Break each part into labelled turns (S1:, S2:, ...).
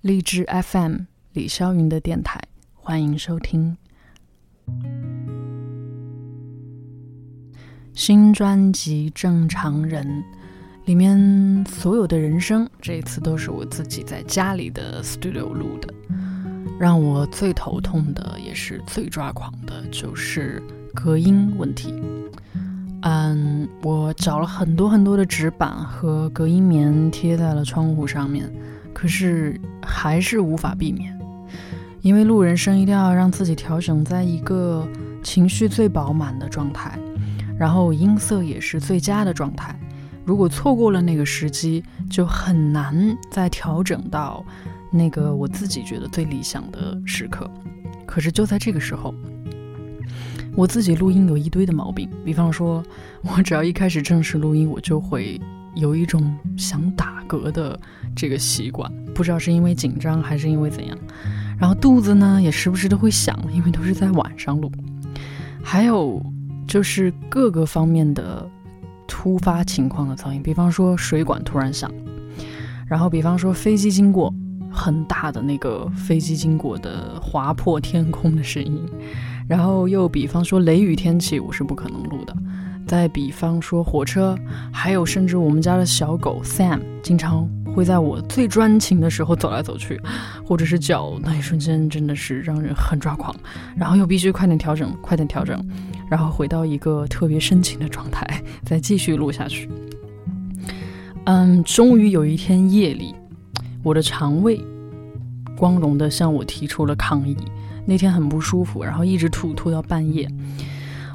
S1: 荔枝 FM 李霄云的电台，欢迎收听新专辑《正常人》里面所有的人声，这一次都是我自己在家里的 studio 录的。让我最头痛的，也是最抓狂的，就是隔音问题。嗯，我找了很多很多的纸板和隔音棉贴在了窗户上面。可是还是无法避免，因为录人声一定要让自己调整在一个情绪最饱满的状态，然后音色也是最佳的状态。如果错过了那个时机，就很难再调整到那个我自己觉得最理想的时刻。可是就在这个时候，我自己录音有一堆的毛病，比方说，我只要一开始正式录音，我就会。有一种想打嗝的这个习惯，不知道是因为紧张还是因为怎样。然后肚子呢也时不时的会响，因为都是在晚上录。还有就是各个方面的突发情况的噪音，比方说水管突然响，然后比方说飞机经过很大的那个飞机经过的划破天空的声音，然后又比方说雷雨天气，我是不可能录的。再比方说火车，还有甚至我们家的小狗 Sam，经常会在我最专情的时候走来走去，或者是叫，那一瞬间真的是让人很抓狂，然后又必须快点调整，快点调整，然后回到一个特别深情的状态，再继续录下去。嗯，终于有一天夜里，我的肠胃光荣的向我提出了抗议，那天很不舒服，然后一直吐吐到半夜，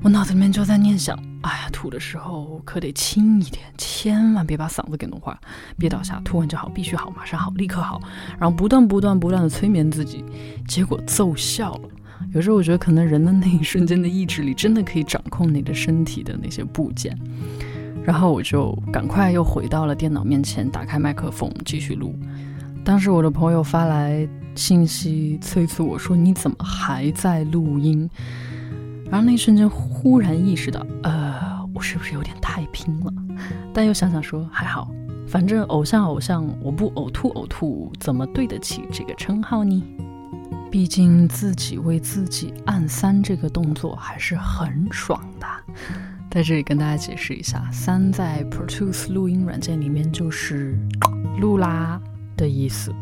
S1: 我脑子里面就在念想。哎呀，吐的时候可得轻一点，千万别把嗓子给弄坏，别倒下，吐完就好，必须好，马上好，立刻好。然后不断不断不断的催眠自己，结果奏效了。有时候我觉得，可能人的那一瞬间的意志力，真的可以掌控你的身体的那些部件。然后我就赶快又回到了电脑面前，打开麦克风继续录。当时我的朋友发来信息催促我说：“你怎么还在录音？”然后那一瞬间忽然意识到，呃，我是不是有点太拼了？但又想想说还好，反正偶像偶像，我不呕吐呕吐，怎么对得起这个称号呢？毕竟自己为自己按三这个动作还是很爽的。在这里跟大家解释一下，三在 Pro Tools 录音软件里面就是录啦的意思。